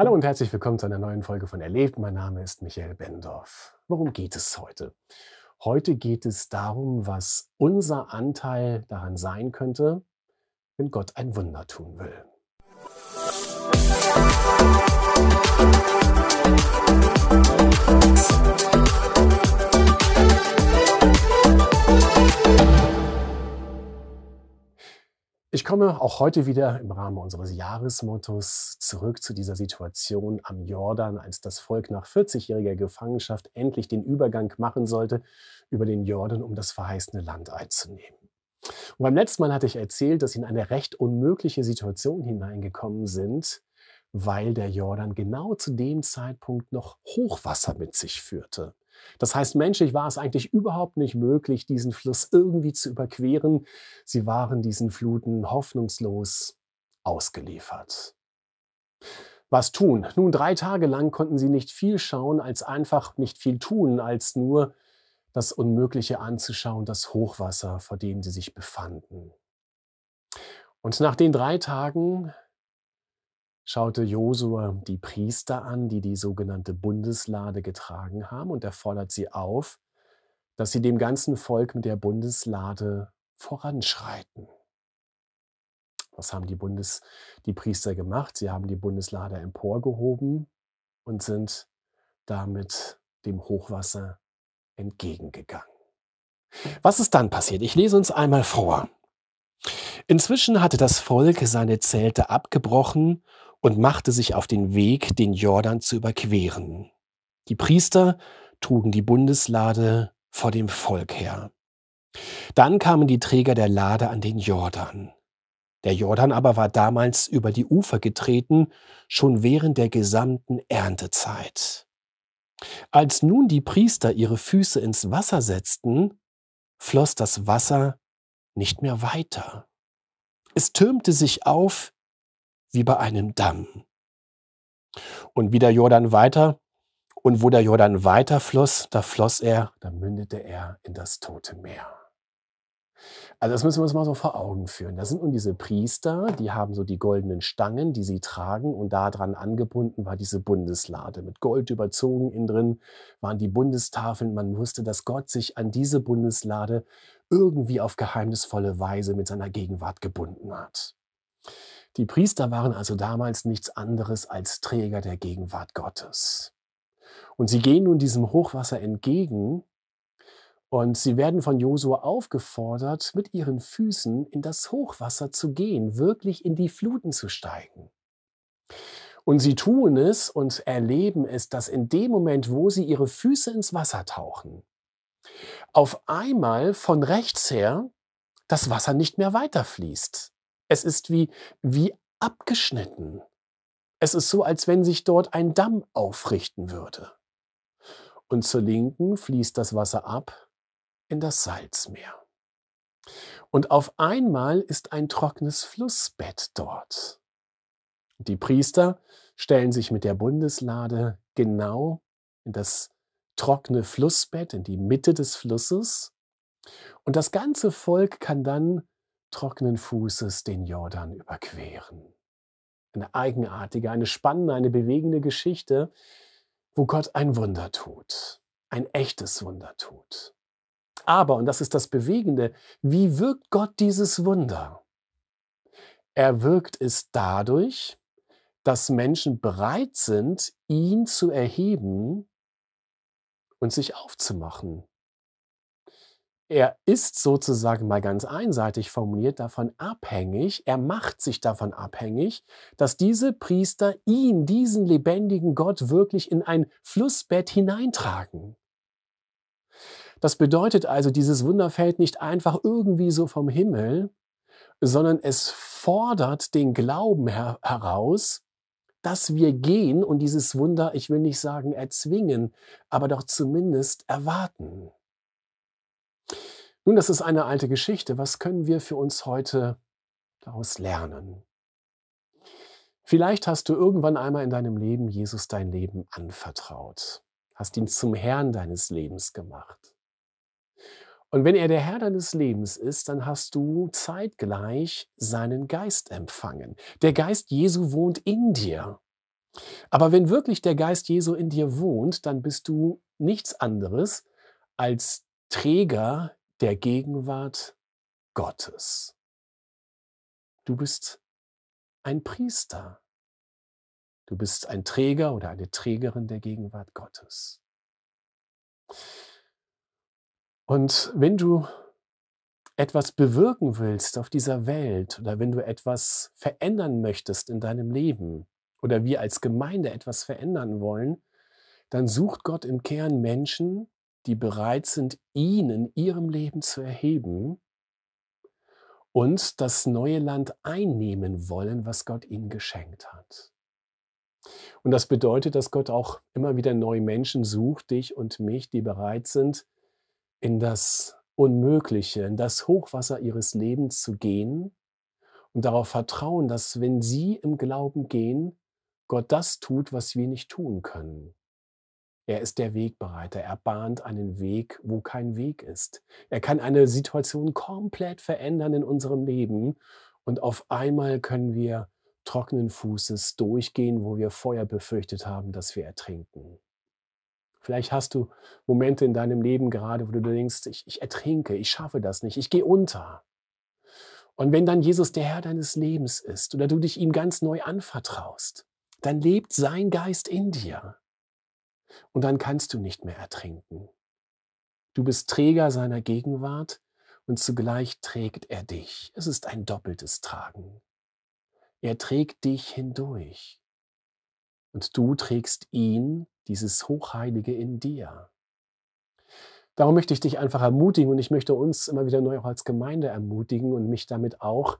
Hallo und herzlich willkommen zu einer neuen Folge von Erlebt. Mein Name ist Michael Bendorf. Worum geht es heute? Heute geht es darum, was unser Anteil daran sein könnte, wenn Gott ein Wunder tun will. Komme auch heute wieder im Rahmen unseres Jahresmottos zurück zu dieser Situation am Jordan, als das Volk nach 40-jähriger Gefangenschaft endlich den Übergang machen sollte über den Jordan, um das verheißene Land einzunehmen. Und beim letzten Mal hatte ich erzählt, dass sie in eine recht unmögliche Situation hineingekommen sind, weil der Jordan genau zu dem Zeitpunkt noch Hochwasser mit sich führte. Das heißt, menschlich war es eigentlich überhaupt nicht möglich, diesen Fluss irgendwie zu überqueren. Sie waren diesen Fluten hoffnungslos ausgeliefert. Was tun? Nun, drei Tage lang konnten sie nicht viel schauen, als einfach nicht viel tun, als nur das Unmögliche anzuschauen, das Hochwasser, vor dem sie sich befanden. Und nach den drei Tagen schaute Josua die Priester an, die die sogenannte Bundeslade getragen haben, und er fordert sie auf, dass sie dem ganzen Volk mit der Bundeslade voranschreiten. Was haben die, Bundes, die Priester gemacht? Sie haben die Bundeslade emporgehoben und sind damit dem Hochwasser entgegengegangen. Was ist dann passiert? Ich lese uns einmal vor. Inzwischen hatte das Volk seine Zelte abgebrochen und machte sich auf den Weg, den Jordan zu überqueren. Die Priester trugen die Bundeslade vor dem Volk her. Dann kamen die Träger der Lade an den Jordan. Der Jordan aber war damals über die Ufer getreten, schon während der gesamten Erntezeit. Als nun die Priester ihre Füße ins Wasser setzten, floss das Wasser nicht mehr weiter. Es türmte sich auf wie bei einem Damm. Und wie der Jordan weiter, und wo der Jordan weiter floss, da floss er, da mündete er in das Tote Meer. Also das müssen wir uns mal so vor Augen führen. Das sind nun diese Priester, die haben so die goldenen Stangen, die sie tragen und daran angebunden war diese Bundeslade. Mit Gold überzogen innen drin waren die Bundestafeln. Man wusste, dass Gott sich an diese Bundeslade irgendwie auf geheimnisvolle Weise mit seiner Gegenwart gebunden hat. Die Priester waren also damals nichts anderes als Träger der Gegenwart Gottes. Und sie gehen nun diesem Hochwasser entgegen und sie werden von Josua aufgefordert, mit ihren Füßen in das Hochwasser zu gehen, wirklich in die Fluten zu steigen. Und sie tun es und erleben es, dass in dem Moment, wo sie ihre Füße ins Wasser tauchen, auf einmal von rechts her das Wasser nicht mehr weiterfließt. Es ist wie, wie abgeschnitten. Es ist so, als wenn sich dort ein Damm aufrichten würde. Und zur Linken fließt das Wasser ab in das Salzmeer. Und auf einmal ist ein trockenes Flussbett dort. Die Priester stellen sich mit der Bundeslade genau in das trockene Flussbett, in die Mitte des Flusses. Und das ganze Volk kann dann trockenen Fußes den Jordan überqueren. Eine eigenartige, eine spannende, eine bewegende Geschichte, wo Gott ein Wunder tut, ein echtes Wunder tut. Aber, und das ist das Bewegende, wie wirkt Gott dieses Wunder? Er wirkt es dadurch, dass Menschen bereit sind, ihn zu erheben und sich aufzumachen, er ist sozusagen mal ganz einseitig formuliert davon abhängig, er macht sich davon abhängig, dass diese Priester ihn, diesen lebendigen Gott, wirklich in ein Flussbett hineintragen. Das bedeutet also, dieses Wunder fällt nicht einfach irgendwie so vom Himmel, sondern es fordert den Glauben her heraus, dass wir gehen und dieses Wunder, ich will nicht sagen erzwingen, aber doch zumindest erwarten. Nun, das ist eine alte Geschichte. Was können wir für uns heute daraus lernen? Vielleicht hast du irgendwann einmal in deinem Leben Jesus dein Leben anvertraut, hast ihn zum Herrn deines Lebens gemacht. Und wenn er der Herr deines Lebens ist, dann hast du zeitgleich seinen Geist empfangen. Der Geist Jesu wohnt in dir. Aber wenn wirklich der Geist Jesu in dir wohnt, dann bist du nichts anderes als Träger der Gegenwart Gottes. Du bist ein Priester. Du bist ein Träger oder eine Trägerin der Gegenwart Gottes. Und wenn du etwas bewirken willst auf dieser Welt oder wenn du etwas verändern möchtest in deinem Leben oder wir als Gemeinde etwas verändern wollen, dann sucht Gott im Kern Menschen, die bereit sind, ihn in ihrem Leben zu erheben und das neue Land einnehmen wollen, was Gott ihnen geschenkt hat. Und das bedeutet, dass Gott auch immer wieder neue Menschen sucht, dich und mich, die bereit sind, in das Unmögliche, in das Hochwasser ihres Lebens zu gehen und darauf vertrauen, dass wenn sie im Glauben gehen, Gott das tut, was wir nicht tun können. Er ist der Wegbereiter. Er bahnt einen Weg, wo kein Weg ist. Er kann eine Situation komplett verändern in unserem Leben und auf einmal können wir trockenen Fußes durchgehen, wo wir vorher befürchtet haben, dass wir ertrinken. Vielleicht hast du Momente in deinem Leben gerade, wo du denkst, ich, ich ertrinke, ich schaffe das nicht, ich gehe unter. Und wenn dann Jesus der Herr deines Lebens ist oder du dich ihm ganz neu anvertraust, dann lebt sein Geist in dir. Und dann kannst du nicht mehr ertrinken. Du bist Träger seiner Gegenwart und zugleich trägt er dich. Es ist ein doppeltes Tragen. Er trägt dich hindurch. Und du trägst ihn, dieses Hochheilige in dir. Darum möchte ich dich einfach ermutigen und ich möchte uns immer wieder neu auch als Gemeinde ermutigen und mich damit auch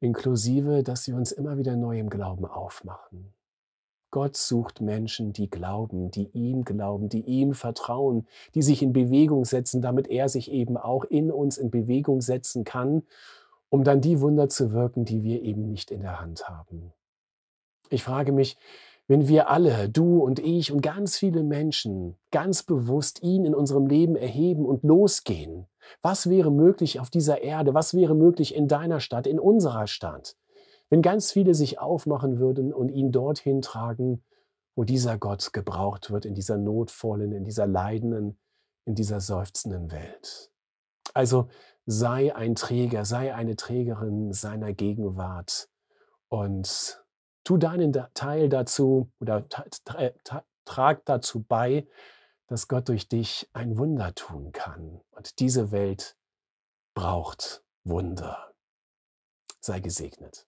inklusive, dass wir uns immer wieder neu im Glauben aufmachen. Gott sucht Menschen, die glauben, die ihm glauben, die ihm vertrauen, die sich in Bewegung setzen, damit er sich eben auch in uns in Bewegung setzen kann um dann die Wunder zu wirken, die wir eben nicht in der Hand haben. Ich frage mich, wenn wir alle, du und ich und ganz viele Menschen, ganz bewusst ihn in unserem Leben erheben und losgehen, was wäre möglich auf dieser Erde, was wäre möglich in deiner Stadt, in unserer Stadt, wenn ganz viele sich aufmachen würden und ihn dorthin tragen, wo dieser Gott gebraucht wird, in dieser notvollen, in dieser leidenden, in dieser seufzenden Welt. Also sei ein Träger, sei eine Trägerin seiner Gegenwart und tu deinen Teil dazu oder trag dazu bei, dass Gott durch dich ein Wunder tun kann. Und diese Welt braucht Wunder. Sei gesegnet.